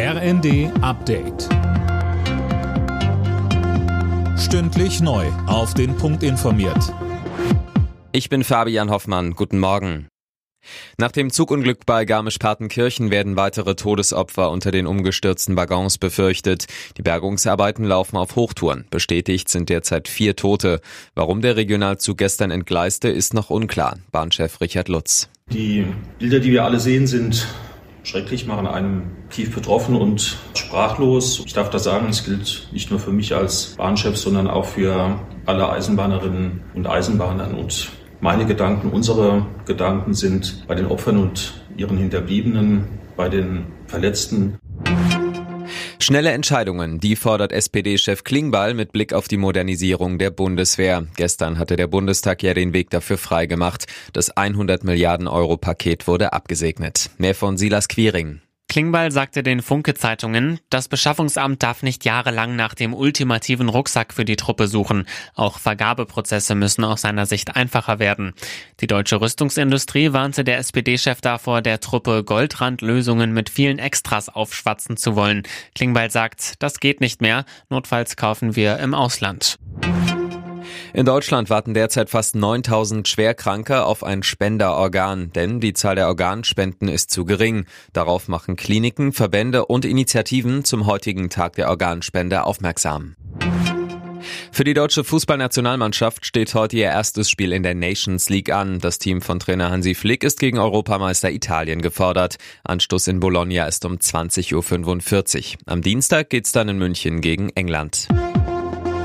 RND Update. Stündlich neu. Auf den Punkt informiert. Ich bin Fabian Hoffmann. Guten Morgen. Nach dem Zugunglück bei Garmisch-Partenkirchen werden weitere Todesopfer unter den umgestürzten Waggons befürchtet. Die Bergungsarbeiten laufen auf Hochtouren. Bestätigt sind derzeit vier Tote. Warum der Regionalzug gestern entgleiste, ist noch unklar. Bahnchef Richard Lutz. Die Bilder, die wir alle sehen, sind schrecklich, machen einen tief betroffen und sprachlos. Ich darf da sagen, es gilt nicht nur für mich als Bahnchef, sondern auch für alle Eisenbahnerinnen und Eisenbahner. Und meine Gedanken, unsere Gedanken sind bei den Opfern und ihren Hinterbliebenen, bei den Verletzten. Schnelle Entscheidungen, die fordert SPD-Chef Klingbeil mit Blick auf die Modernisierung der Bundeswehr. Gestern hatte der Bundestag ja den Weg dafür freigemacht. Das 100 Milliarden Euro Paket wurde abgesegnet. Mehr von Silas Quiring. Klingbeil sagte den Funke-Zeitungen, das Beschaffungsamt darf nicht jahrelang nach dem ultimativen Rucksack für die Truppe suchen. Auch Vergabeprozesse müssen aus seiner Sicht einfacher werden. Die deutsche Rüstungsindustrie warnte der SPD-Chef davor, der Truppe Goldrandlösungen mit vielen Extras aufschwatzen zu wollen. Klingbeil sagt, das geht nicht mehr. Notfalls kaufen wir im Ausland. In Deutschland warten derzeit fast 9000 Schwerkranke auf ein Spenderorgan, denn die Zahl der Organspenden ist zu gering. Darauf machen Kliniken, Verbände und Initiativen zum heutigen Tag der Organspende aufmerksam. Für die deutsche Fußballnationalmannschaft steht heute ihr erstes Spiel in der Nations League an. Das Team von Trainer Hansi Flick ist gegen Europameister Italien gefordert. Anstoß in Bologna ist um 20.45 Uhr. Am Dienstag geht's dann in München gegen England.